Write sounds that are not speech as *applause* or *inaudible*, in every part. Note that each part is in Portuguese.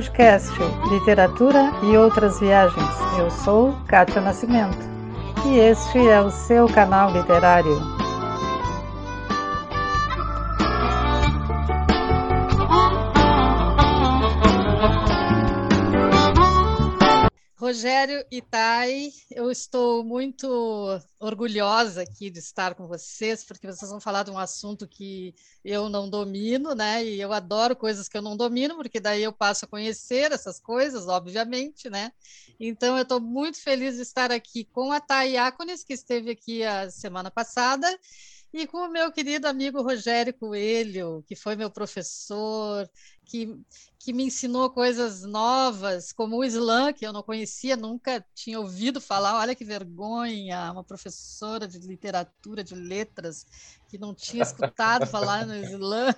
podcast Literatura e Outras Viagens. Eu sou Kátia Nascimento e este é o seu canal literário. Rogério Itai, eu estou muito orgulhosa aqui de estar com vocês, porque vocês vão falar de um assunto que eu não domino, né? E eu adoro coisas que eu não domino, porque daí eu passo a conhecer essas coisas, obviamente, né? Então eu estou muito feliz de estar aqui com a Thay Iacones, que esteve aqui a semana passada, e com o meu querido amigo Rogério Coelho, que foi meu professor, que, que me ensinou coisas novas, como o Islã, que eu não conhecia, nunca tinha ouvido falar. Olha que vergonha, uma professora de literatura, de letras, que não tinha escutado falar no Islã.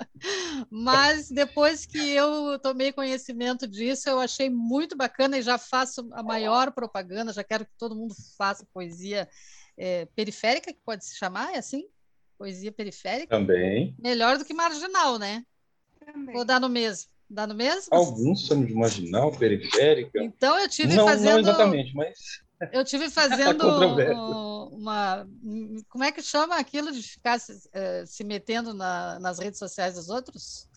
*laughs* Mas depois que eu tomei conhecimento disso, eu achei muito bacana e já faço a maior propaganda, já quero que todo mundo faça poesia é, periférica, que pode se chamar, é assim? Poesia periférica? Também. Melhor do que marginal, né? Também. Ou dá no mesmo? Dá no mesmo? Alguns são de marginal, periférica. Então eu tive não, fazendo. Não exatamente, mas. *laughs* Eu tive *laughs* fazendo uma. Como é que chama aquilo de ficar se, uh, se metendo na, nas redes sociais dos outros?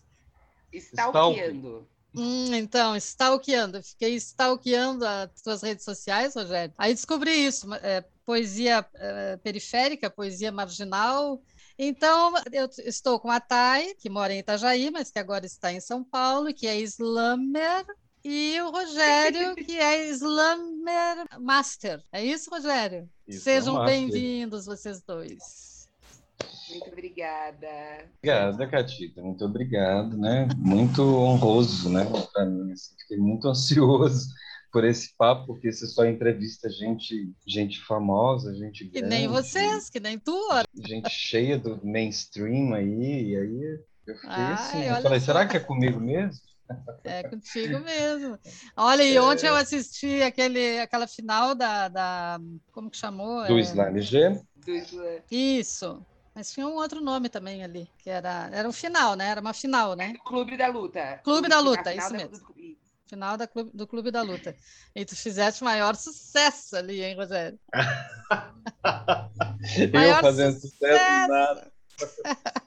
Stalkeando. Hum, então, stalkeando. Fiquei stalkeando as suas redes sociais, Rogério. Aí descobri isso: é, poesia é, periférica, poesia marginal, então, eu estou com a Thay, que mora em Itajaí, mas que agora está em São Paulo, que é Slammer, e o Rogério, *laughs* que é Slammer Master. É isso, Rogério? Isso, Sejam bem-vindos, vocês dois. Muito obrigada. Obrigada, Catita. Muito obrigado, né? Muito honroso, né? Para mim, assim, fiquei muito *laughs* ansioso por esse papo, porque você só entrevista gente, gente famosa, gente grande. Que nem vocês, que nem tu. Gente cheia do mainstream aí, e aí eu fiquei Ai, assim, eu falei, só. será que é comigo mesmo? É contigo mesmo. *laughs* Olha, e ontem é... eu assisti aquele, aquela final da, da como que chamou? Do é... Slime G. Isso. Mas tinha um outro nome também ali, que era, era um final, né? Era uma final, né? Clube da Luta. Clube da Luta, isso mesmo. Do final da clube, do Clube da Luta. E tu fizeste maior sucesso ali, hein, Rogério? *laughs* eu fazendo sucesso, sucesso nada.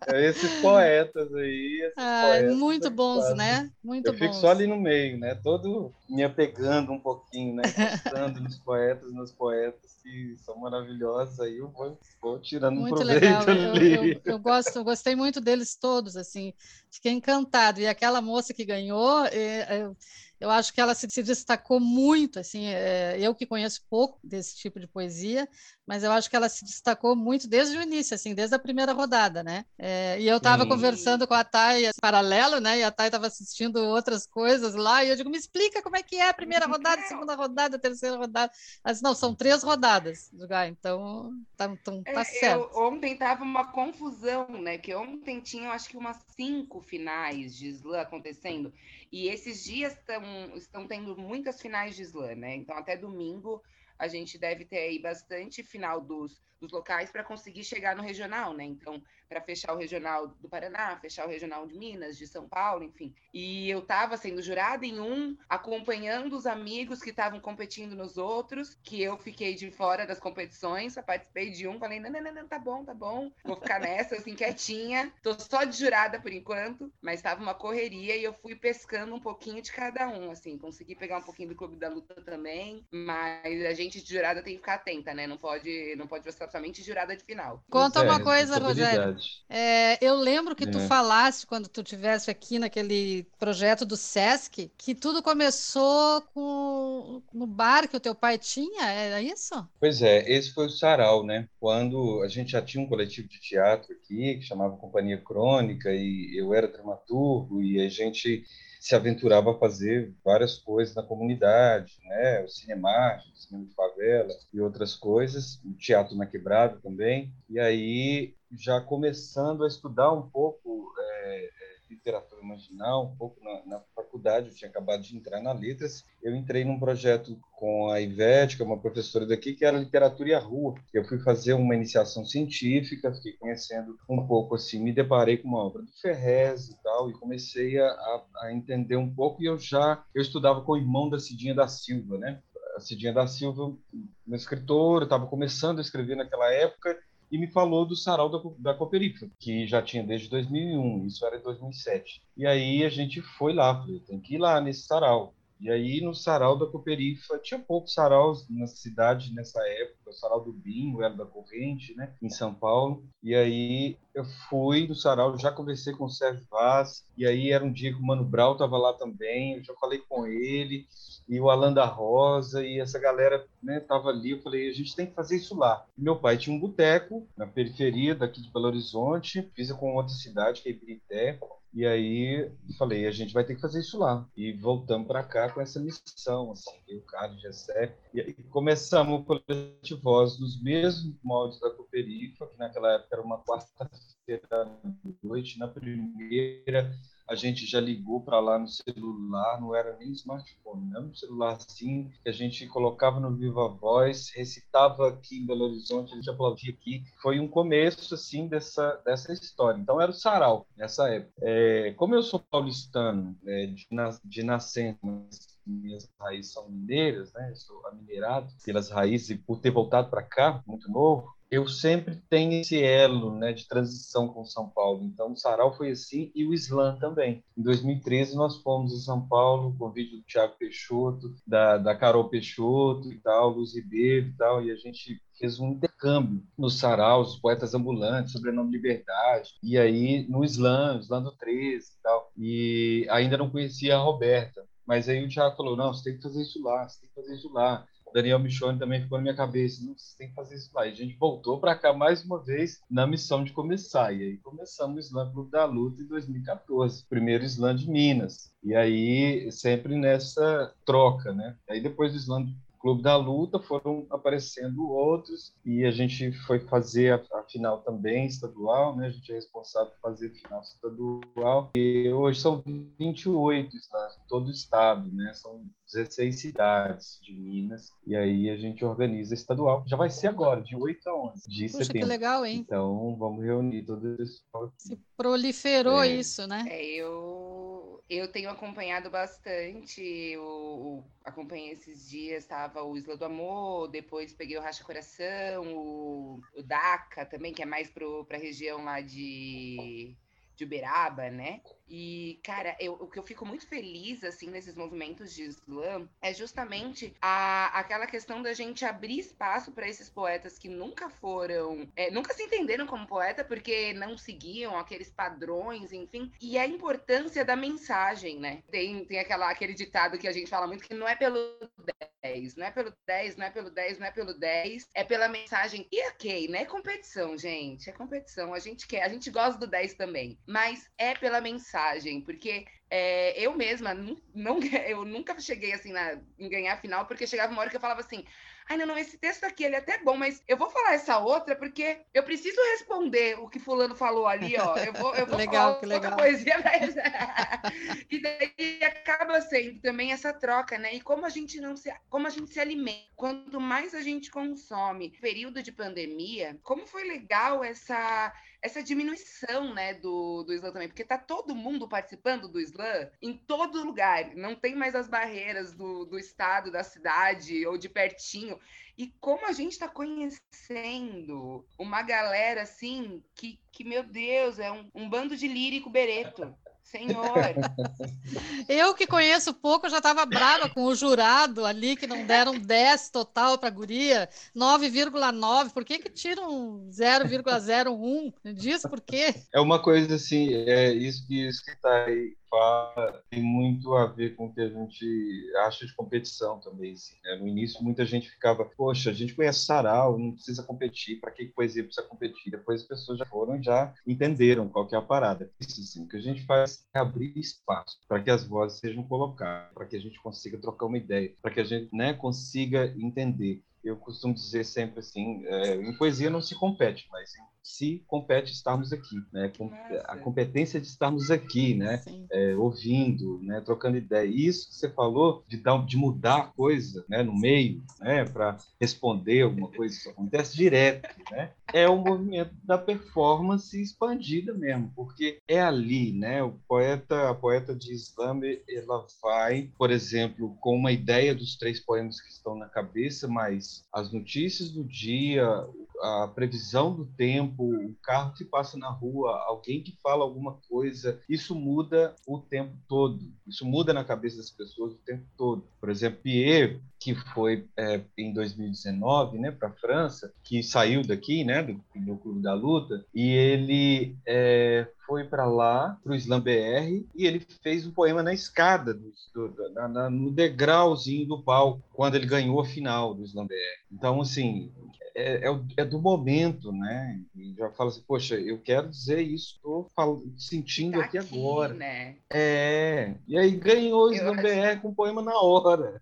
É esses poetas aí. Esses ah, poetas muito bons, né? Muito eu bons. fico só ali no meio, né? Todo me apegando um pouquinho, né? Gostando nos poetas, nos poetas que são maravilhosos. Aí eu vou, vou tirando muito um proveito legal. ali. Eu, eu, eu, gosto, eu gostei muito deles todos, assim. Fiquei encantado. E aquela moça que ganhou, é, eu, eu acho que ela se, se destacou muito, assim, é, eu que conheço pouco desse tipo de poesia, mas eu acho que ela se destacou muito desde o início, assim, desde a primeira rodada, né? É, e eu estava conversando com a Thay paralelo, né? E a Thay estava assistindo outras coisas lá, e eu digo, me explica como é que é a primeira *laughs* rodada, a segunda rodada, a terceira rodada. Disse, não, são três rodadas. Ah, então tá, então, tá é, certo. Eu, ontem estava uma confusão, né? Que ontem tinha, acho que umas cinco finais de slam acontecendo, e esses dias tão, estão tendo muitas finais de slam, né? Então, até domingo, a gente deve ter aí bastante final dos, dos locais para conseguir chegar no regional, né? Então, para fechar o regional do Paraná, fechar o regional de Minas, de São Paulo, enfim. E eu estava sendo jurada em um, acompanhando os amigos que estavam competindo nos outros, que eu fiquei de fora das competições, só participei de um, falei, não, não, não, não tá bom, tá bom, vou ficar nessa, assim, quietinha, tô só de jurada por enquanto, mas estava uma correria e eu fui pescando um pouquinho de cada um, assim, consegui pegar um pouquinho do Clube da Luta também, mas a gente de jurada tem que ficar atenta, né, não pode, não pode ser somente jurada de final. Conta uma é, coisa, Rogério, é, eu lembro que tu é. falaste quando tu tivesse aqui naquele projeto do Sesc que tudo começou com no bar que o teu pai tinha, era isso? Pois é, esse foi o sarau, né? Quando a gente já tinha um coletivo de teatro aqui que chamava Companhia Crônica e eu era dramaturgo e a gente se aventurava a fazer várias coisas na comunidade, né? O cinema, o cinema de favela e outras coisas, o teatro na quebrada também. E aí já começando a estudar um pouco é, literatura marginal, um pouco na, na faculdade, eu tinha acabado de entrar na Letras, eu entrei num projeto com a Ivete, que é uma professora daqui, que era Literatura e a Rua. Eu fui fazer uma iniciação científica, fiquei conhecendo um pouco assim, me deparei com uma obra do Ferrez e tal, e comecei a, a entender um pouco, e eu já eu estudava com o irmão da Cidinha da Silva, né? A Cidinha da Silva, uma escritora, estava começando a escrever naquela época, e me falou do sarau da, da Cooperifa, que já tinha desde 2001, isso era em 2007. E aí a gente foi lá, falei, tem que ir lá nesse sarau. E aí, no sarau da Cooperifa, tinha poucos saraus na cidade nessa época, o sarau do Binho, era da Corrente, né, em São Paulo. E aí, eu fui do sarau, já conversei com o Sérgio Vaz, e aí era um dia que o Mano Brau estava lá também, eu já falei com ele, e o Alan da Rosa, e essa galera né, ali, eu falei, a gente tem que fazer isso lá. E meu pai tinha um boteco na periferia daqui de Belo Horizonte, fiz com outra cidade, que é Ibirité, e aí falei, a gente vai ter que fazer isso lá. E voltamos para cá com essa missão, assim, eu, Carlos, Gessé. E aí começamos o Coletivo Voz nos mesmos moldes da Cooperifa, que naquela época era uma quarta-feira à noite. Na primeira, a gente já ligou para lá no celular, não era nem smartphone, era um celularzinho que a gente colocava no Viva Voz, recitava aqui em Belo Horizonte, a gente aplaudia aqui. Foi um começo, assim, dessa, dessa história. Então, era o sarau, nessa época. É, como eu sou paulistano, é, de, de nascença, minhas raízes são mineiras, né? Sou minerado pelas raízes e por ter voltado para cá, muito novo, eu sempre tenho esse elo né, de transição com São Paulo. Então, o Sarau foi assim e o Slam também. Em 2013, nós fomos em São Paulo com o vídeo do Tiago Peixoto, da, da Carol Peixoto e tal, Luz Ribeiro e tal, e a gente fez um intercâmbio no Sarau, os poetas ambulantes, sobrenome Liberdade, e aí no Slam, Slam do 13 e tal. E ainda não conhecia a Roberta, mas aí o Tiago falou, não, você tem que fazer isso lá, você tem que fazer isso lá. Daniel Michone também ficou na minha cabeça. Não, você tem que fazer isso lá. E a gente voltou para cá mais uma vez na missão de começar. E aí começamos o Slam Clube da Luta em 2014, primeiro Slam de Minas. E aí sempre nessa troca, né? Aí depois do Slam Clube da Luta foram aparecendo outros e a gente foi fazer a, a, final também estadual, né? A gente é responsável por fazer a final estadual e hoje são 28 né? todo o estado, né? São 16 cidades de Minas e aí a gente organiza estadual. Já vai ser agora, de 8 a 11 de Puxa, setembro. que legal, hein? Então vamos reunir todos esses. Se proliferou é. isso, né? É, eu eu tenho acompanhado bastante, eu, acompanhei esses dias, estava o Isla do Amor, depois peguei o Racha Coração, o, o DACA também, que é mais para a região lá de, de Uberaba, né? E, cara, eu, o que eu fico muito feliz, assim, nesses movimentos de slam é justamente a, aquela questão da gente abrir espaço para esses poetas que nunca foram, é, nunca se entenderam como poeta porque não seguiam aqueles padrões, enfim, e a importância da mensagem, né? Tem, tem aquela, aquele ditado que a gente fala muito que não é pelo 10, não é pelo 10, não é pelo 10, não é pelo 10, é pela mensagem. E ok, não é competição, gente, é competição, a gente quer, a gente gosta do 10 também, mas é pela mensagem mensagem, porque é, eu mesma não, não, *laughs* eu nunca cheguei assim na, em ganhar a final, porque chegava uma hora que eu falava assim: ai, não, não, esse texto aqui ele é até bom, mas eu vou falar essa outra porque eu preciso responder o que fulano falou ali, ó. Eu vou, eu *laughs* vou legal, falar que legal. poesia, *laughs* mas... *laughs* e daí acaba sendo também essa troca, né? E como a gente não se, como a gente se alimenta, quanto mais a gente consome, período de pandemia, como foi legal essa essa diminuição, né, do, do slam também, porque tá todo mundo participando do slam em todo lugar, não tem mais as barreiras do, do estado, da cidade ou de pertinho. E como a gente está conhecendo uma galera assim que, que meu Deus, é um, um bando de lírico bereto. Senhor. *laughs* Eu que conheço pouco, já estava brava com o jurado ali, que não deram 10 total para a guria, 9,9. Por que, que tiram 0,01? Diz por quê? É uma coisa assim, é isso que está aí fala tem muito a ver com o que a gente acha de competição também. Assim, né? No início, muita gente ficava, poxa, a gente conhece sarau, não precisa competir, para que poesia precisa competir? Depois as pessoas já foram já entenderam qual que é a parada. Isso, assim, o que a gente faz é abrir espaço para que as vozes sejam colocadas, para que a gente consiga trocar uma ideia, para que a gente né, consiga entender eu costumo dizer sempre assim, é, em poesia não se compete, mas em se compete estarmos aqui, né? A competência de estarmos aqui, né? É, ouvindo, né? Trocando ideia. E isso que você falou de, dar, de mudar a coisa, né? No meio, né? Para responder alguma coisa, isso acontece direto, né? É o movimento da performance expandida mesmo, porque é ali, né? O poeta, a poeta de Slam, ela vai, por exemplo, com uma ideia dos três poemas que estão na cabeça, mas as notícias do dia, a previsão do tempo, o carro que passa na rua, alguém que fala alguma coisa, isso muda o tempo todo. Isso muda na cabeça das pessoas o tempo todo. Por exemplo, Pierre, que foi é, em 2019 né, para a França, que saiu daqui, né, do, do Clube da Luta, e ele é, foi para lá, para o Slam BR, e ele fez um poema na escada, do, do, na, na, no degrauzinho do palco, quando ele ganhou a final do Slam BR. Então, assim, é, é, é, do momento, né? E já fala assim, poxa, eu quero dizer isso, estou sentindo tá aqui, aqui, agora. Né? É, e aí ganhou o Slam BR com o poema na hora.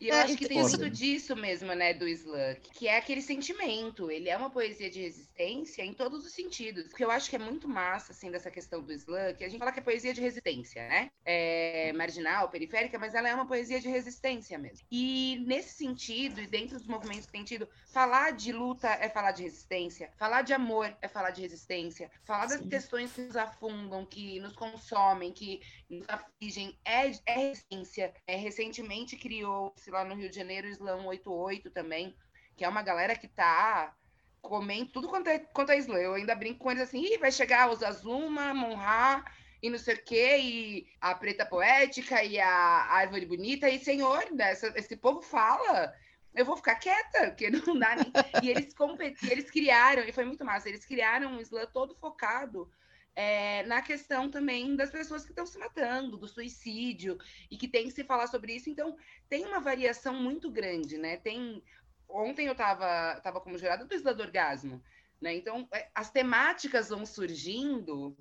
E eu é, acho que tem muito disso mesmo, né, do Slam, que é aquele sentimento. Ele é uma poesia de resistência em todos os sentidos. O que eu acho que é muito massa, assim, dessa questão do Slam, que a gente fala que é poesia de resistência, né? É marginal, periférica, mas ela é uma poesia de resistência mesmo. E nesse sentido, e dentro dos movimentos que tem tido, falar de luta é falar de resistência, falar de amor é falar de resistência, falar das Sim. questões que nos afundam, que nos consomem, que nos afligem, é, é resistência. É, recentemente criou-se lá no Rio de Janeiro o Slam 88 também, que é uma galera que tá comendo tudo quanto é, quanto é slam. Eu ainda brinco com eles assim, Ih, vai chegar os Azuma, Monra e não sei o quê, e a Preta Poética e a Árvore Bonita, e senhor, né, esse povo fala eu vou ficar quieta, porque não dá nem. e eles competiram, eles criaram, e foi muito massa, eles criaram um slam todo focado é, na questão também das pessoas que estão se matando, do suicídio, e que tem que se falar sobre isso. Então, tem uma variação muito grande, né? Tem. Ontem eu estava tava como jurada do Isla do Orgasmo, né? Então, é, as temáticas vão surgindo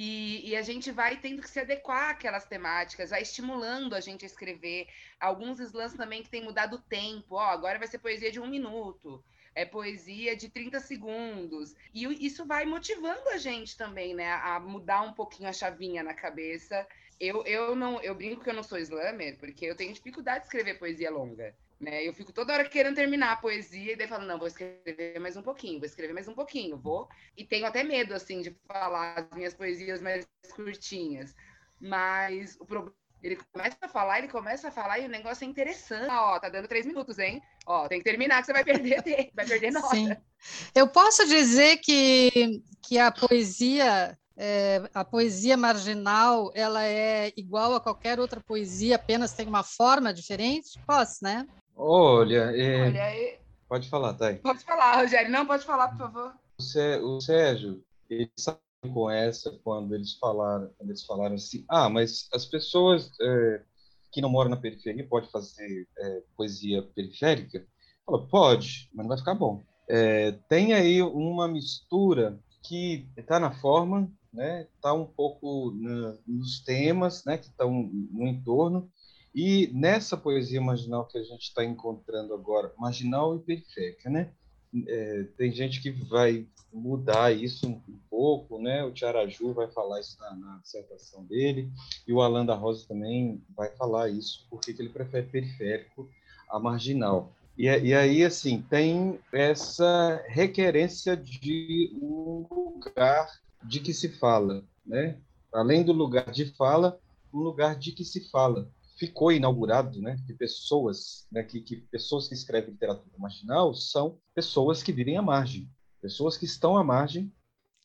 e, e, a gente vai tendo que se adequar àquelas temáticas, vai estimulando a gente a escrever. Alguns slams também que tem mudado o tempo. Ó, agora vai ser poesia de um minuto, é poesia de 30 segundos. E isso vai motivando a gente também, né? A mudar um pouquinho a chavinha na cabeça. Eu, eu não eu brinco que eu não sou slammer, porque eu tenho dificuldade de escrever poesia longa. Né? Eu fico toda hora querendo terminar a poesia e daí falo, não, vou escrever mais um pouquinho, vou escrever mais um pouquinho, vou. E tenho até medo, assim, de falar as minhas poesias mais curtinhas. Mas o problema ele começa a falar, ele começa a falar e o negócio é interessante. Ó, tá dando três minutos, hein? Ó, tem que terminar que você vai perder, *laughs* vai perder nota. Sim. Eu posso dizer que, que a poesia, é, a poesia marginal, ela é igual a qualquer outra poesia, apenas tem uma forma diferente? Posso, né? Olha, é... Olha pode falar, Thay. Pode falar, Rogério. Não, pode falar, por favor. O, Sérgio, ele sabe com essa quando eles falaram, quando eles falaram assim, ah, mas as pessoas é, que não moram na periferia podem fazer é, poesia periférica? Fala, pode, mas não vai ficar bom. É, tem aí uma mistura que está na forma, né? Está um pouco na, nos temas, né? Que estão no entorno e nessa poesia marginal que a gente está encontrando agora, marginal e periférica, né? É, tem gente que vai mudar isso um, um, pouco, né? O Tiaraju vai falar isso na, na, dissertação dele, e o Alan da Rosa também vai falar isso, porque ele prefere periférico a marginal. E, e aí, assim, tem essa requerência de um lugar de que se fala, né? Além do lugar de fala, um lugar de que se fala ficou inaugurado, né, que pessoas, né, que, que pessoas que escrevem literatura marginal são pessoas que vivem à margem, pessoas que estão à margem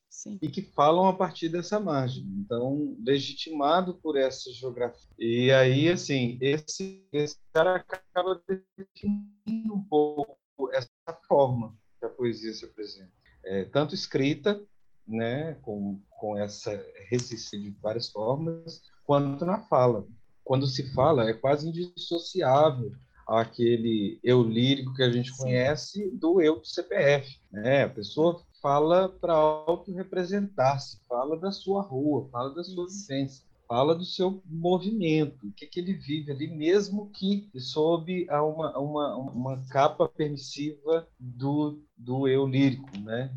Sim. e que falam a partir dessa margem. Então, legitimado por essa geografia. E aí, assim, esse, esse cara acaba definindo um pouco essa forma que a poesia se apresenta. É, tanto escrita, né, com, com essa resistência de várias formas, quanto na fala quando se fala, é quase indissociável aquele eu lírico que a gente conhece do eu do CPF. Né? A pessoa fala para auto-representar-se, fala da sua rua, fala da sua vivência, fala do seu movimento, o que, que ele vive ali, mesmo que sob uma, uma, uma capa permissiva do, do eu lírico. Né?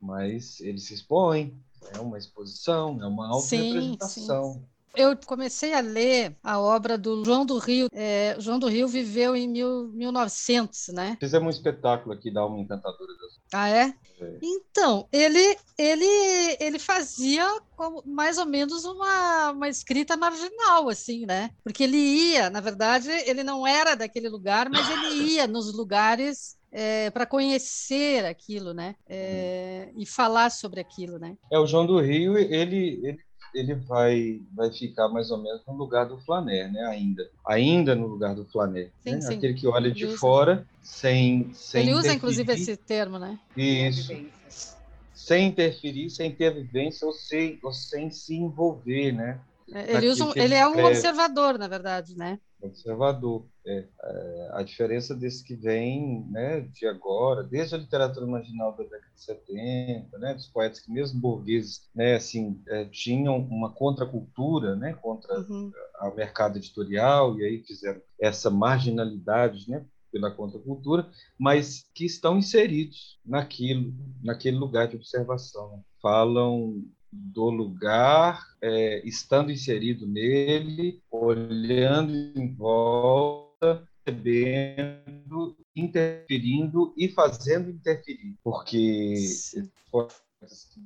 mas ele se expõe, é uma exposição, é uma auto-representação eu comecei a ler a obra do João do Rio. É, João do Rio viveu em mil, 1900, né? Fizemos um espetáculo aqui da Alma Encantadora. Das... Ah, é? é? Então, ele, ele, ele fazia como, mais ou menos uma, uma escrita marginal, assim, né? Porque ele ia, na verdade, ele não era daquele lugar, mas ele ia nos lugares é, para conhecer aquilo, né? É, e falar sobre aquilo, né? É o João do Rio, ele, ele ele vai, vai ficar mais ou menos no lugar do flaner, né? Ainda. Ainda no lugar do flaner. Sim, né? sim. Aquele que olha de fora sem, sem. Ele usa, inclusive, esse termo, né? Isso. Sem interferir, sem ter vivência ou sem, ou sem se envolver, né? É, ele, usa um, ele é um observador, na verdade, né? Observador. É, é, a diferença desse que vem né, de agora, desde a literatura marginal da década de 70, né, dos poetas que mesmo burgueses né, assim, é, tinham uma contracultura né, contra uhum. o mercado editorial, e aí fizeram essa marginalidade né, pela contracultura, mas que estão inseridos naquilo, naquele lugar de observação. Falam do lugar, é, estando inserido nele, olhando em volta, recebendo, interferindo e fazendo interferir, porque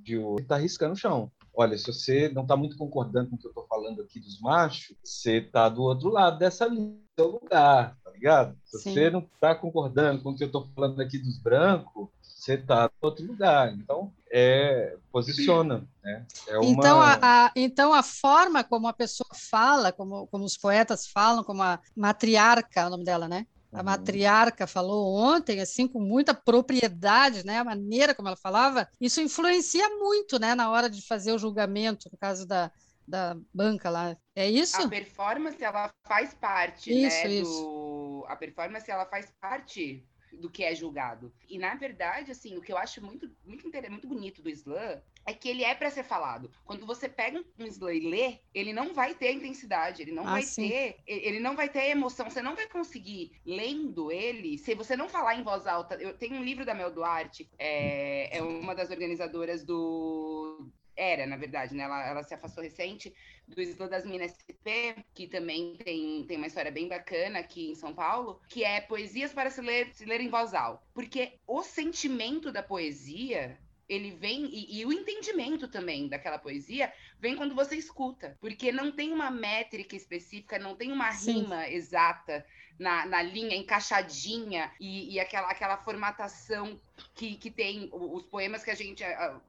de está riscando o chão. Olha, se você não está muito concordando com o que eu estou falando aqui dos machos, você está do outro lado dessa linha, do seu lugar, tá ligado? Se Sim. você não está concordando com o que eu estou falando aqui dos brancos, você está em outro lugar. Então, é, posiciona. Né? É uma... então, a, a, então, a forma como a pessoa fala, como, como os poetas falam, como a matriarca, é o nome dela, né? A uhum. matriarca falou ontem, assim, com muita propriedade, né? A maneira como ela falava, isso influencia muito, né? Na hora de fazer o julgamento, no caso da, da banca lá. É isso? A performance, ela faz parte, isso, né? Isso. Do... A performance, ela faz parte do que é julgado. E na verdade, assim, o que eu acho muito muito muito bonito do slam é que ele é para ser falado. Quando você pega um slam e lê, ele não vai ter intensidade, ele não ah, vai sim. ter, ele não vai ter emoção, você não vai conseguir lendo ele, se você não falar em voz alta. Eu tenho um livro da Mel Duarte, é, é uma das organizadoras do era, na verdade, né? Ela, ela se afastou recente do Isla das Minas SP, que também tem, tem uma história bem bacana aqui em São Paulo, que é Poesias para se ler, se ler em voz alta. Porque o sentimento da poesia ele vem e, e, o entendimento também daquela poesia vem quando você escuta, porque não tem uma métrica específica, não tem uma Sim. rima exata na, na linha encaixadinha e, e, aquela, aquela formatação que, que tem os poemas que a gente,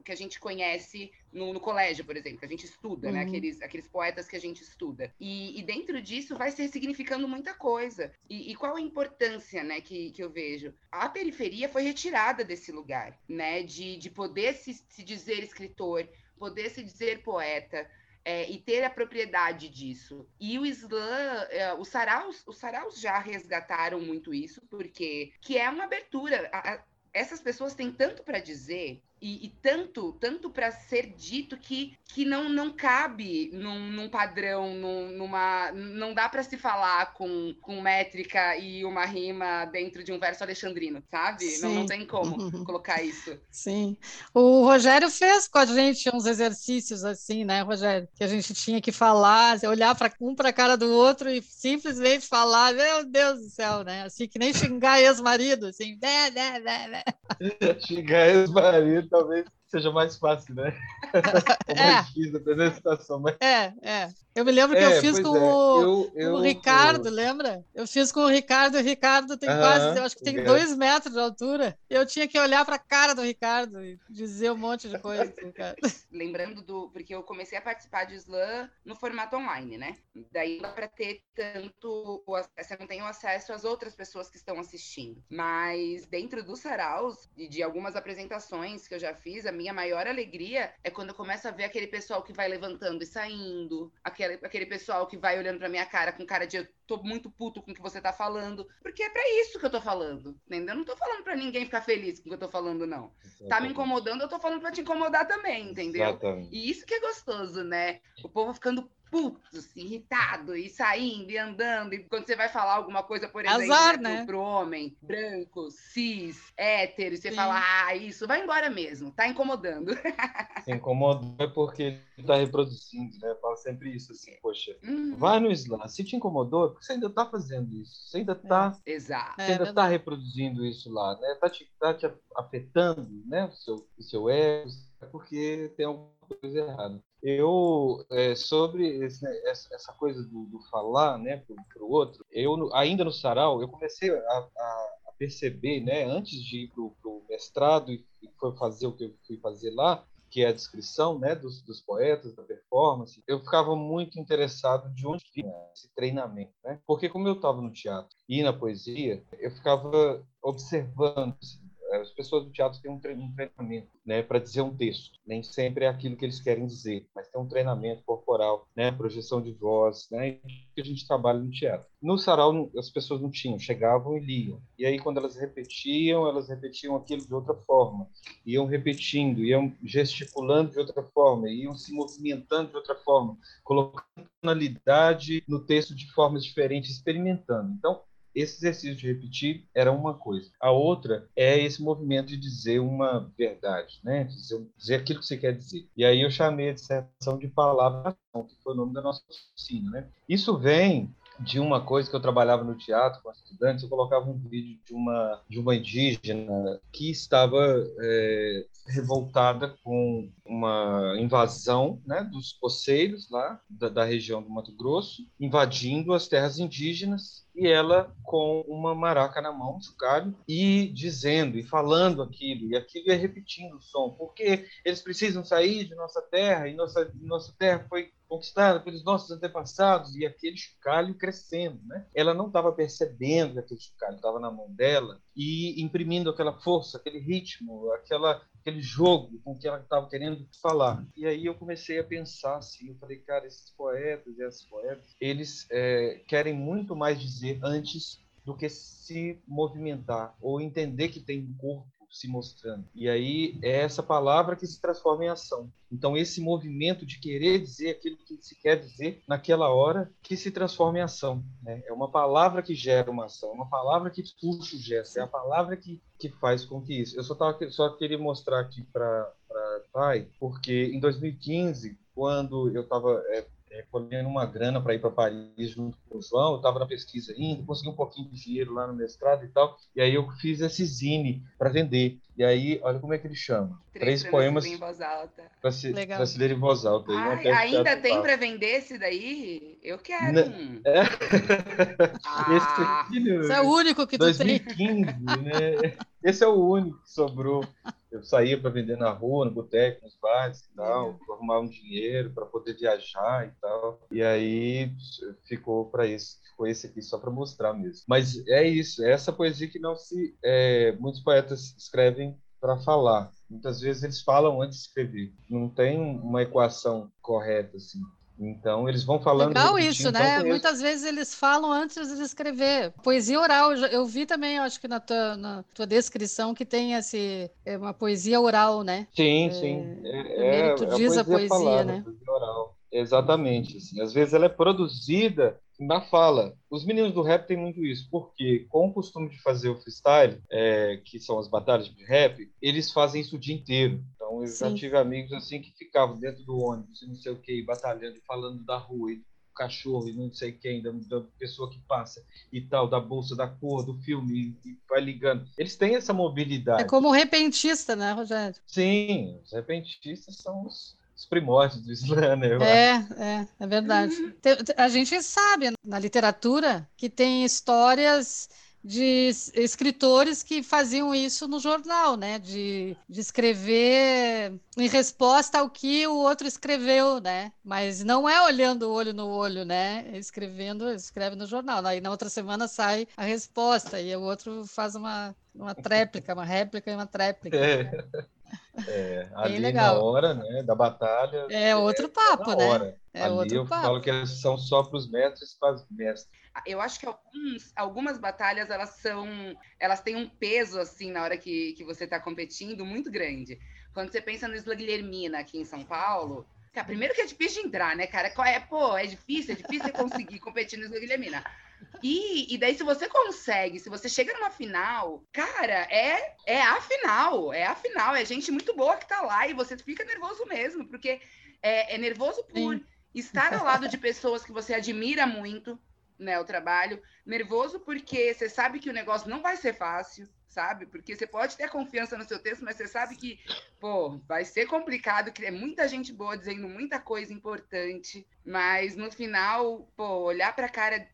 que a gente conhece no, no colégio, por exemplo, que a gente estuda, né? uhum. né? Aqueles, aqueles poetas que a gente estuda. E, e dentro disso vai ser significando muita coisa. E, e, qual a importância, né, que, que eu vejo? A periferia foi retirada desse lugar, né? De, de poder se, se dizer escritor, poder se dizer poeta, é, e ter a propriedade disso. E o Islã, é, os saraus, os saraus já resgataram muito isso, porque que é uma abertura. A, a, essas pessoas têm tanto para dizer e, e, tanto tanto para ser dito que, que não, não cabe num, num padrão, num, numa não dá para se falar com, com métrica e uma rima dentro de um verso alexandrino, sabe? Não, não tem como *laughs* colocar isso. Sim. O Rogério fez com a gente uns exercícios assim, né, Rogério? Que a gente tinha que falar, olhar para um para a cara do outro e simplesmente falar, meu Deus do céu, né? Assim que nem xingar ex-marido, assim, né, né, né, *laughs* xingar ex-marido talvez seja mais fácil, né? *laughs* é mais difícil, dependendo da situação. Mas... É, é. Eu me lembro que é, eu fiz com, é. o, eu, eu, o, Ricardo, eu... lembra? Eu fiz com o Ricardo, e o Ricardo tem quase, eu acho que tem dois metros de altura. Eu tinha que olhar para a cara do Ricardo e dizer um monte de coisa. *laughs* Lembrando do. Porque eu comecei a participar de slam no formato online, né? Daí dá para ter tanto. Você não tem o acesso às outras pessoas que estão assistindo. Mas dentro dos saraus e de algumas apresentações que eu já fiz, a minha maior alegria é quando eu começo a ver aquele pessoal que vai levantando e saindo, aquele aquele, aquele pessoal que vai olhando pra minha cara com cara de eu tô muito puto com o que você tá falando. Porque é para isso que eu tô falando. Entendeu? Eu não tô falando para ninguém ficar feliz com o que eu tô falando, não. Exatamente. Tá me incomodando, eu tô falando para te incomodar também, entendeu? Exatamente. E isso que é gostoso, né? O povo ficando puto, assim, irritado, e saindo, e andando, e quando você vai falar alguma coisa, por exemplo, Azar, né, né? pro homem, branco, cis, hétero, e você Sim. fala, ah, isso, vai embora mesmo, tá incomodando. Se incomodou é porque ele tá reproduzindo, né? Eu falo sempre isso, assim, poxa, uhum. vai no Islã, se te incomodou, é porque você ainda tá fazendo isso, você ainda tá... É. Exato. Você ainda é, tá reproduzindo isso lá, né? Tá te, tá te afetando, né? O seu, o seu ego, é porque tem alguma coisa errada. Eu, é, sobre esse, essa coisa do, do falar né, para o outro, eu ainda no sarau, eu comecei a, a, a perceber, né, antes de ir para o mestrado e, e fazer o que eu fui fazer lá, que é a descrição né, dos, dos, poetas, da performance, eu ficava muito interessado de onde vinha esse treinamento. Né? Porque como eu estava no teatro e na poesia, eu ficava observando assim, as pessoas do teatro têm um treinamento né, para dizer um texto. Nem sempre é aquilo que eles querem dizer, mas tem um treinamento corporal, né, projeção de voz, né, que a gente trabalha no teatro. No sarau, as pessoas não tinham, chegavam e liam. E aí, quando elas repetiam, elas repetiam aquilo de outra forma. Iam repetindo, iam gesticulando de outra forma, iam se movimentando de outra forma, colocando tonalidade no texto de formas diferentes, experimentando. Então, esse exercício de repetir era uma coisa. A outra é esse movimento de dizer uma verdade, né? Dizer, dizer aquilo que você quer dizer. E aí eu chamei a dissertação de palavra que foi o nome da nossa oficina, né? Isso vem de uma coisa que eu trabalhava no teatro com estudantes, eu colocava um vídeo de uma de uma indígena que estava é, revoltada com uma invasão né, dos poceiros lá da, da região do Mato Grosso, invadindo as terras indígenas e ela com uma maraca na mão, chocalho, e dizendo e falando aquilo, e aquilo ia repetindo o som, porque eles precisam sair de nossa terra, e nossa, nossa terra foi conquistada pelos nossos antepassados, e aquele chocalho crescendo. Né? Ela não estava percebendo que aquele chocalho estava na mão dela e imprimindo aquela força, aquele ritmo, aquela aquele jogo com que ela estava querendo falar. E aí eu comecei a pensar assim, eu falei, cara, esses poetas e essas poetas, eles é, querem muito mais dizer antes do que se movimentar ou entender que tem um corpo se mostrando. E aí é essa palavra que se transforma em ação. Então esse movimento de querer dizer aquilo que se quer dizer naquela hora que se transforma em ação. Né? É uma palavra que gera uma ação, é uma palavra que puxa o gesto, é a palavra que, que faz com que isso. Eu só, tava, só queria mostrar aqui para Pai, porque em 2015 quando eu estava é, é, colhendo uma grana para ir para Paris junto com o João. Eu estava na pesquisa ainda, consegui um pouquinho de dinheiro lá no mestrado e tal. E aí eu fiz esse zine para vender. E aí, olha como é que ele chama. Três, Três poemas em voz alta. Para se, se ler em voz alta. Ai, ainda tem para vender esse daí? Eu quero. N é. ah, *laughs* esse, aqui, esse é o único que 2015, tu tem. 2015, né? Esse é o único que sobrou eu saía para vender na rua, no boteco, nos bares e tal, uhum. arrumar um dinheiro para poder viajar e tal. E aí ficou para isso, ficou esse aqui só para mostrar mesmo. Mas é isso, é essa poesia que não se é, muitos poetas escrevem para falar. Muitas vezes eles falam antes de escrever. Não tem uma equação correta assim. Então, eles vão falando. Legal isso, né? Muitas vezes eles falam antes de escrever. Poesia oral, eu vi também, acho que na tua, na tua descrição, que tem esse, é uma poesia oral, né? Sim, é, sim. É, é, tu diz a poesia, a poesia falada, né? Poesia oral. Exatamente. Assim. Às vezes ela é produzida na fala. Os meninos do rap têm muito isso, porque com o costume de fazer o freestyle, é, que são as batalhas de rap, eles fazem isso o dia inteiro. Então eu Sim. já tive amigos assim que ficavam dentro do ônibus e não sei o que, batalhando, falando da rua e do cachorro e não sei quem, da, da, pessoa que passa e tal, da bolsa, da cor, do filme, e, e vai ligando. Eles têm essa mobilidade. É como repentista, né, Rogério? Sim, os repentistas são os os primórdios do Islã, né? É, é, é verdade. A gente sabe na literatura que tem histórias de escritores que faziam isso no jornal, né? De, de escrever em resposta ao que o outro escreveu, né? Mas não é olhando o olho no olho, né? Escrevendo, escreve no jornal. Aí na outra semana sai a resposta e o outro faz uma, uma tréplica, uma réplica e uma tréplica. É. É, *laughs* ali legal. na hora né, da batalha. É outro papo, né? É ali outro eu papo. falo que são só para os mestres e para as mestres. Eu acho que alguns, algumas batalhas elas são, elas têm um peso assim na hora que, que você está competindo muito grande. Quando você pensa no Isla Guilhermina aqui em São Paulo, Cara, primeiro que é difícil de entrar, né, cara? É, pô, é difícil, é difícil conseguir competir no Guilhermina. E, e daí, se você consegue, se você chega numa final, cara, é, é a final, é a final, é gente muito boa que tá lá e você fica nervoso mesmo, porque é, é nervoso por Sim. estar ao lado de pessoas que você admira muito, né, o trabalho, nervoso porque você sabe que o negócio não vai ser fácil, sabe? Porque você pode ter confiança no seu texto, mas você sabe que, pô, vai ser complicado, que é muita gente boa dizendo muita coisa importante, mas no final, pô, olhar para a cara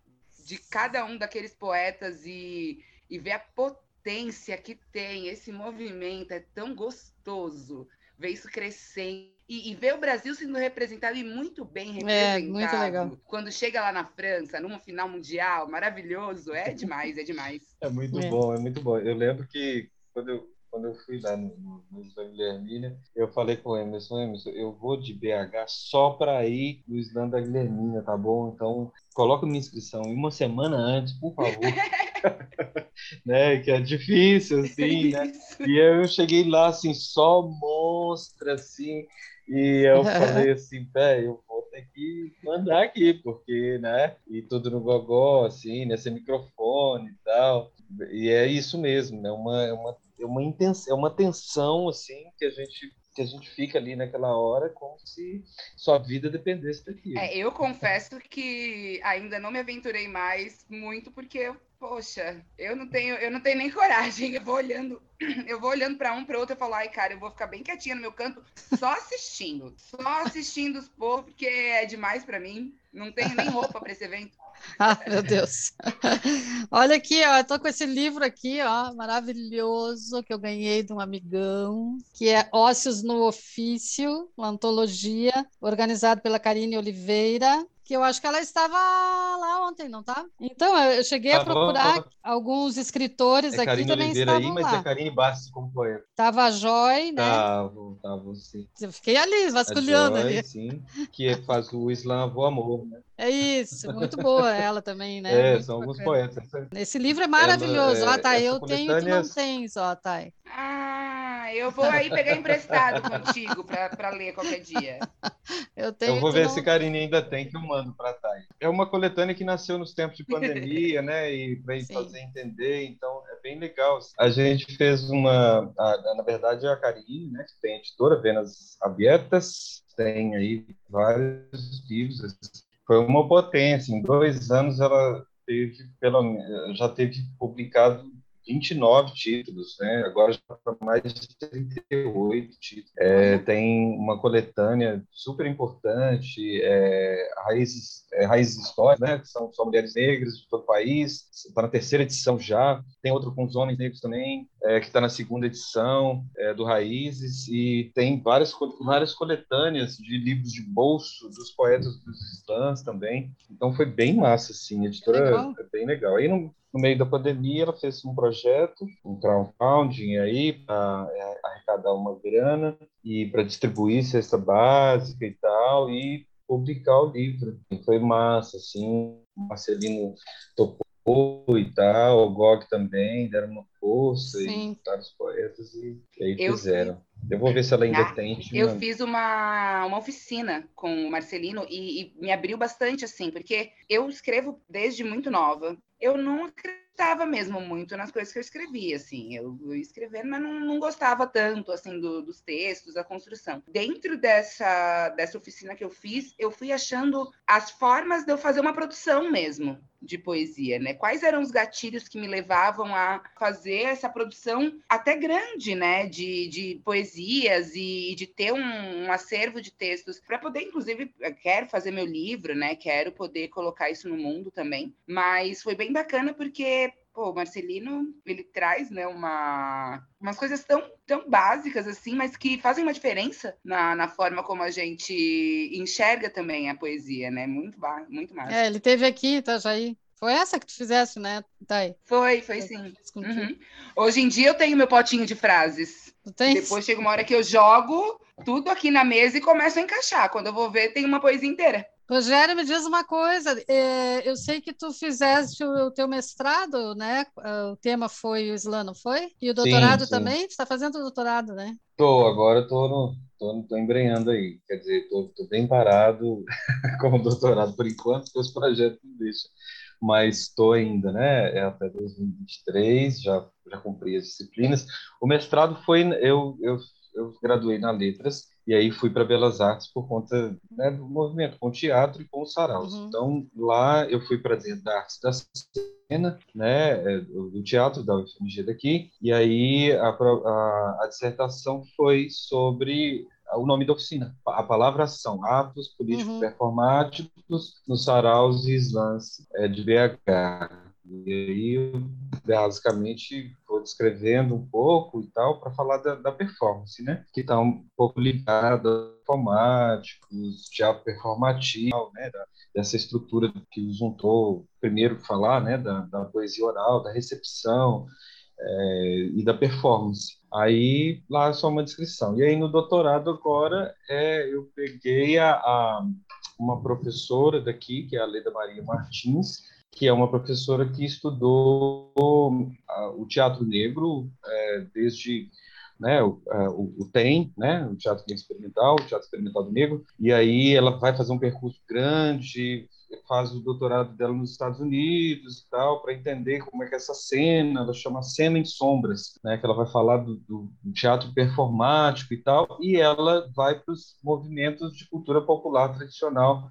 de cada um daqueles poetas e, e ver a potência que tem esse movimento é tão gostoso ver isso crescendo e, e, ver o Brasil sendo representado e muito bem representado. É, muito legal. Quando chega lá na França, numa final mundial, maravilhoso, é demais, é demais. É muito é. bom, é muito bom. Eu lembro que quando eu, quando eu fui lá no, no, no Guilhermina, eu falei com o Emerson, Emerson, eu vou de BH só para ir no Slam da Guilhermina, tá bom? Então, coloca minha inscrição uma semana antes, por favor. *laughs* *laughs* né, que é difícil, assim, né? E eu cheguei lá, assim, só mostra, assim, e eu falei assim, velho, eu vou ter que mandar aqui, porque, né? E tudo no gogó, assim, nesse microfone e tal. E é isso mesmo, né? Uma, é uma, é uma, intenção, é uma tensão, assim, que a gente que a gente fica ali naquela hora como se sua vida dependesse daquilo. É, eu confesso que ainda não me aventurei mais muito porque poxa, eu não tenho, eu não tenho nem coragem. Eu vou olhando, eu vou olhando para um para outro e falo, ai, cara, eu vou ficar bem quietinha no meu canto, só assistindo, só assistindo os povos, porque é demais para mim. Não tenho nem roupa para esse evento. *laughs* Ah, meu Deus. *laughs* Olha aqui, ó, eu tô com esse livro aqui, ó, maravilhoso, que eu ganhei de um amigão, que é Ócios no Ofício, uma antologia, organizado pela Karine Oliveira, que eu acho que ela estava lá ontem, não tá? Então, eu cheguei tá a procurar bom. alguns escritores é aqui também Oliveira estavam aí, mas lá. é Karine Bastos como poeta. Tava a Joy, né? Tava, tava sim. Eu fiquei ali, vasculhando a Joy, ali. sim, que faz o Islã o Amor, né? É isso, muito boa ela também, né? *laughs* É, muito são alguns poetas. Esse livro é maravilhoso. Ela, ó, Thay, eu tenho e tu não tens, ó, Thay. Ah, eu vou aí pegar emprestado contigo para ler qualquer dia. Eu tenho. Eu vou ver não... se Karine ainda tem que eu mando para Thay. É uma coletânea que nasceu nos tempos de *laughs* pandemia, né? E para fazer entender, então é bem legal. A gente fez uma, a, na verdade, a Karine, né? Que tem a editora Venas Abertas, tem aí vários livros. Foi uma potência. Em dois anos ela teve, pelo já teve publicado 29 títulos, né? agora já está mais de 38 títulos. É, tem uma coletânea super importante, é, Raízes, é, Raízes Históricas, né? que são só mulheres negras de todo o país, está na terceira edição já, tem outro com os homens negros também, é, que está na segunda edição é, do Raízes, e tem várias, várias coletâneas de livros de bolso dos poetas dos slams também, então foi bem massa, assim, a editora é bem legal. Aí não, no meio da pandemia, ela fez um projeto, um crowdfunding aí, para é, arrecadar uma grana e para distribuir cesta básica e tal, e publicar o livro. E foi massa, assim, o Marcelino topou e tal, o Gog também, deram uma força, Sim. e vários poetas, e, e aí eu fizeram. Eu vou ver se ela ainda ah, tem. Eu fiz uma, uma oficina com o Marcelino e, e, me abriu bastante, assim, porque eu escrevo desde muito nova eu não acreditava mesmo muito nas coisas que eu escrevia, assim, eu, ia escrevendo, mas não, não gostava tanto, assim, do, dos textos, da construção. Dentro dessa, dessa oficina que eu fiz, eu fui achando as formas de eu fazer uma produção mesmo, de poesia, né? Quais eram os gatilhos que me levavam a fazer essa produção até grande, né? De, de poesias e de ter um, um acervo de textos para poder, inclusive, quero fazer meu livro, né? Quero poder colocar isso no mundo também. Mas foi bem bacana porque pô, Marcelino, ele traz, né, uma, umas coisas tão, tão básicas, assim, mas que fazem uma diferença na, na forma como a gente enxerga também a poesia, né? Muito, muito. É, ele teve aqui, tá, Jair? Foi essa que tu fizesse, né, Thay? Foi, foi sim. Uhum. Hoje em dia eu tenho meu potinho de frases. Depois chega uma hora que eu jogo tudo aqui na mesa e começo a encaixar. Quando eu vou ver, tem uma poesia inteira. Rogério, me diz uma coisa. É, eu sei que tu fizeste o teu mestrado, né? O tema foi o Islã, não foi? E o doutorado sim, sim. também? Tu está fazendo o doutorado, né? Tô, agora tô no, tô, tô embrenhando aí. Quer dizer, tô, tô bem parado *laughs* com o doutorado por enquanto, porque os projetos não deixam. Mas estou ainda, né? É até 2023, já, já cumpri as disciplinas. O mestrado foi, eu, eu, eu graduei na Letras, e aí fui para Belas Artes por conta né, do movimento com o teatro e com os saraus. Uhum. Então lá eu fui para dentro da arte da cena, né, é, do teatro da UFMG daqui, e aí a, a, a dissertação foi sobre o nome da oficina. A palavra são atos políticos uhum. performáticos nos saraus e slams é, de BH. E aí, basicamente, vou descrevendo um pouco e tal para falar da, da, performance, né? Que está um pouco ligada a performáticos, teatro performativo, né? Da, dessa estrutura que juntou, primeiro, falar né? da, da poesia oral, da recepção é, e da performance. Aí, lá é só uma descrição. E aí, no doutorado, agora, é, eu peguei a, a uma professora daqui, que é a Leda Maria Martins, que é uma professora que estudou o teatro negro é, desde né, o, é, o, o, TEM, né, o Teatro Experimental, o Teatro Experimental do Negro, e aí ela vai fazer um percurso grande, faz o doutorado dela nos Estados Unidos e tal, para entender como é que é essa cena, ela chama Cena em Sombras, né, que ela vai falar do, do teatro performático e tal, e ela vai para os movimentos de cultura popular tradicional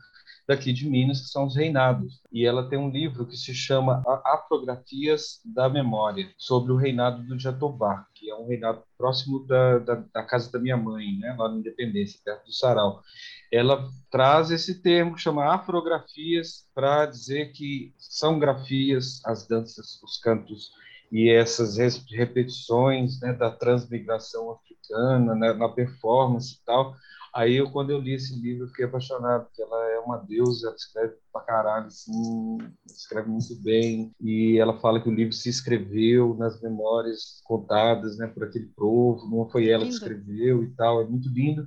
daqui de Minas, que são os reinados. E ela tem um livro que se chama Afrografias da Memória, sobre o reinado do Jatobá, que é um reinado próximo da, da, da casa da minha mãe, né, lá na Independência, perto do Sarau. Ela traz esse termo que chama afrografias para dizer que são grafias as danças, os cantos e essas repetições né, da transmigração africana né, na performance e tal, Aí, eu, quando eu li esse livro, eu fiquei apaixonado, porque ela é uma deusa, ela escreve pra caralho, assim, escreve muito bem. E ela fala que o livro se escreveu nas memórias contadas né, por aquele povo, não foi ela que escreveu e tal, é muito lindo.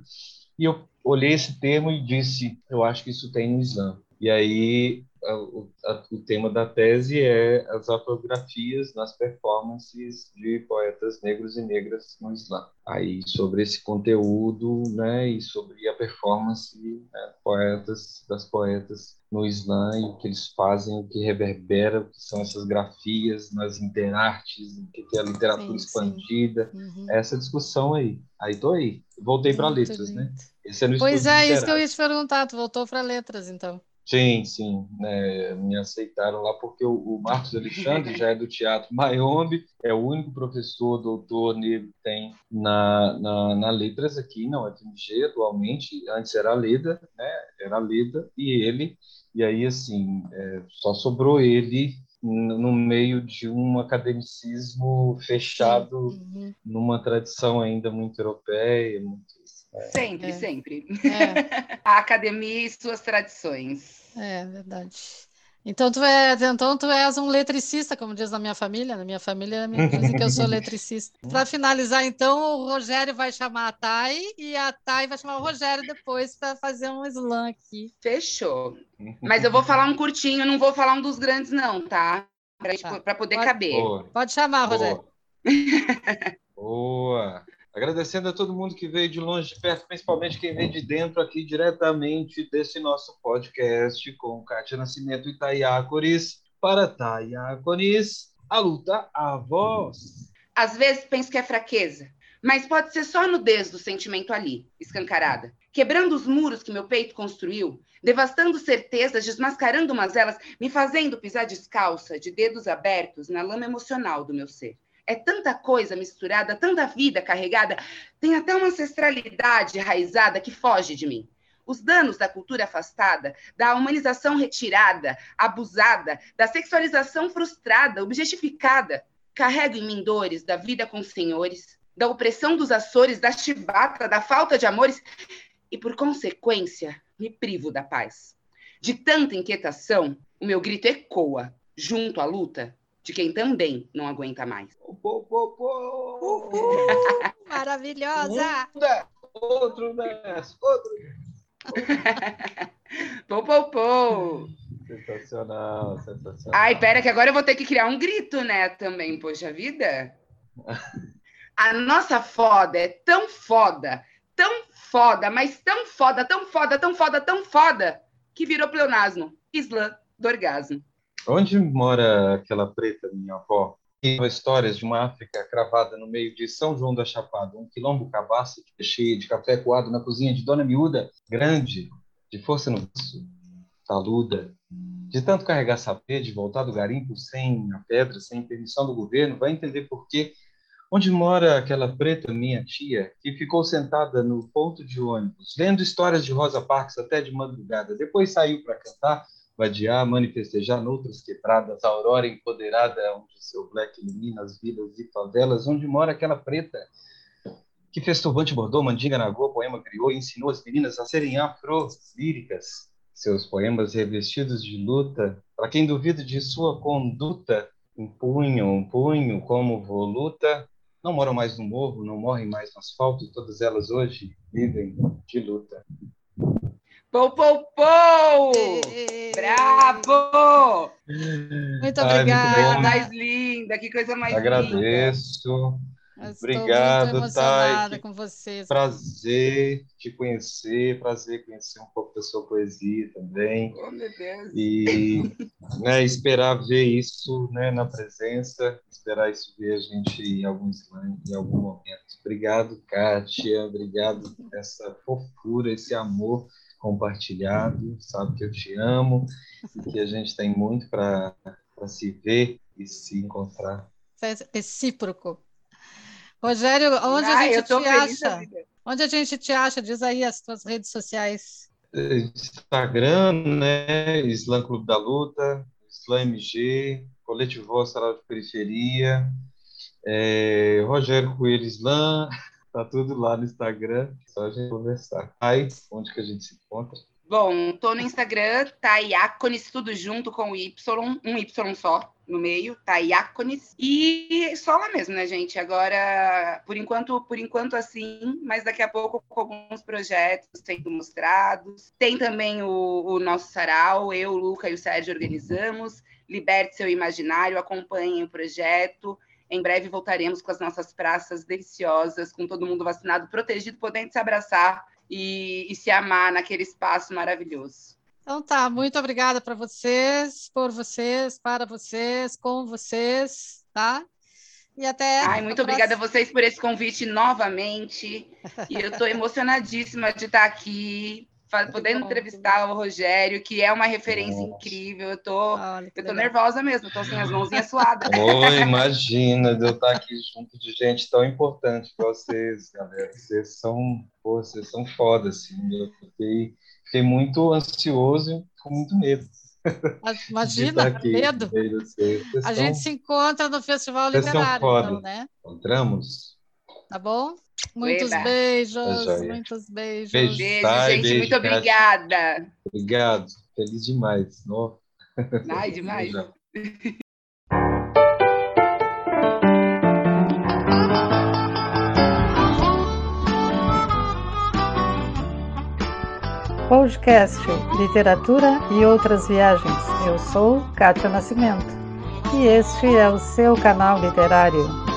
E eu olhei esse termo e disse, eu acho que isso tem no Islã. E aí o, a, o tema da tese é as autografias nas performances de poetas negros e negras no Islã. Aí sobre esse conteúdo, né, e sobre a performance né, poetas das poetas no Islã e o que eles fazem, o que reverbera, o que são essas grafias nas interartes, o que é a literatura sim, expandida, sim. Uhum. essa discussão aí. Aí tô aí. Voltei para letras, né? lindo. né? Esse é no pois é, isso que eu ia te perguntar, tu voltou para letras, então. Sim, sim, né, me aceitaram lá porque o, o Marcos Alexandre já é do Teatro Maiombe, é o único professor, doutor negro que tem na, na, na Letras aqui na UFMG atualmente, antes era Leda, né, era Leda e ele, e aí assim, é, só sobrou ele no meio de um academicismo fechado uhum. numa tradição ainda muito europeia, muito Sempre, é. sempre. É. *laughs* a academia e suas tradições. É verdade. Então tu, é, então tu és um letricista, como diz na minha família. Na minha família me dizem que eu sou letricista. *laughs* Para finalizar, então, o Rogério vai chamar a Thay e a Thay vai chamar o Rogério depois para fazer um slam aqui. Fechou. Mas eu vou falar um curtinho, não vou falar um dos grandes, não, tá? Para tá. poder pode, caber. Boa. Pode chamar, Rogério. *laughs* Boa. Agradecendo a todo mundo que veio de longe, de perto, principalmente quem veio de dentro aqui diretamente desse nosso podcast com Kátia Nascimento e Taiá Coris. Para Taiá Coris, a luta a voz. Às vezes penso que é fraqueza, mas pode ser só a nudez do sentimento ali, escancarada. Quebrando os muros que meu peito construiu, devastando certezas, desmascarando mazelas, me fazendo pisar descalça, de dedos abertos na lama emocional do meu ser. É tanta coisa misturada, tanta vida carregada, tem até uma ancestralidade enraizada que foge de mim. Os danos da cultura afastada, da humanização retirada, abusada, da sexualização frustrada, objetificada, carrego em mim dores da vida com os senhores, da opressão dos Açores, da chibata, da falta de amores e, por consequência, me privo da paz. De tanta inquietação, o meu grito ecoa, junto à luta, de quem também não aguenta mais. Pô, pô, pô. Uhul, *laughs* maravilhosa! outro nessa, outro. *laughs* Pou, pou, pou. Sensacional, sensacional. Ai, pera, que agora eu vou ter que criar um grito, né, também, poxa vida. A nossa foda é tão foda, tão foda, mas tão foda, tão foda, tão foda, tão foda, que virou pleonasmo. Islã do orgasmo. Onde mora aquela preta, minha avó? histórias de uma África cravada no meio de São João da Chapada, um quilombo cabaço cheio de café coado na cozinha de Dona Miúda, grande, de força no braço, taluda, de tanto carregar sapê, de voltar do garimpo sem a pedra, sem permissão do governo, vai entender por quê. Onde mora aquela preta, minha tia, que ficou sentada no ponto de ônibus, lendo histórias de Rosa Parks até de madrugada, depois saiu para cantar vadiar, manifestejar noutras quebradas, a aurora empoderada, onde seu black ilumina as vidas e favelas, onde mora aquela preta que fez turbante bordou, mandinga nagô, poema criou e ensinou as meninas a serem afro-líricas. Seus poemas revestidos de luta, para quem duvida de sua conduta, um punho, um punho como voluta, não moram mais no morro, não morrem mais no asfalto, todas elas hoje vivem de luta. Pou, pou, pou! Bravo! Muito obrigada. Coisa mais linda, que coisa mais Agradeço. linda. Obrigado, Thay. com vocês. Prazer te conhecer, prazer conhecer um pouco da sua poesia também. Oh, meu Deus. E né, esperar ver isso né, na presença, esperar isso ver a gente em algum slam, em algum momento. Obrigado, Kátia. Obrigado por essa fofura, esse amor compartilhado, sabe que eu te amo e que a gente tem muito para se ver e se encontrar. Recíproco. Rogério, onde Ai, a gente te acha? Onde a gente te acha? Diz aí as tuas redes sociais. Instagram, né? Islã Clube da Luta, Islã MG, Coletivo Sarau de Periferia, é, Rogério Coelho Islã, Tá tudo lá no Instagram, só a gente conversar. Aí, onde que a gente se encontra? Bom, tô no Instagram, tá Iacones, tudo junto com o Y, um Y só no meio, tá Iacones. E só lá mesmo, né, gente? Agora, por enquanto, por enquanto assim, mas daqui a pouco com alguns projetos sendo mostrados. Tem também o, o nosso sarau, eu, o Luca e o Sérgio organizamos. Liberte seu imaginário, acompanhem o projeto. Em breve voltaremos com as nossas praças deliciosas, com todo mundo vacinado, protegido, podendo se abraçar e, e se amar naquele espaço maravilhoso. Então tá, muito obrigada para vocês, por vocês, para vocês, com vocês, tá? E até. Ai, muito obrigada a vocês por esse convite novamente. E eu estou emocionadíssima de estar aqui podendo bom, entrevistar o Rogério, que é uma referência Nossa. incrível. Eu tô, eu tô nervosa mesmo, tô sem as mãozinhas suadas. *laughs* Oi, imagina de eu estar aqui junto de gente tão importante que vocês, galera. Vocês são, pô, vocês são foda, assim. Eu fiquei, fiquei muito ansioso com muito medo. *laughs* Imagina, medo. a gente se encontra no Festival Literário, então, né? Encontramos. Tá bom? Muitos Eba. beijos, é muitos beijos. Beijo, beijo gente. Beijo, muito obrigada. Obrigado. Feliz demais. No. Ai, demais. Podcast Literatura e Outras Viagens. Eu sou Kátia Nascimento e este é o seu canal literário.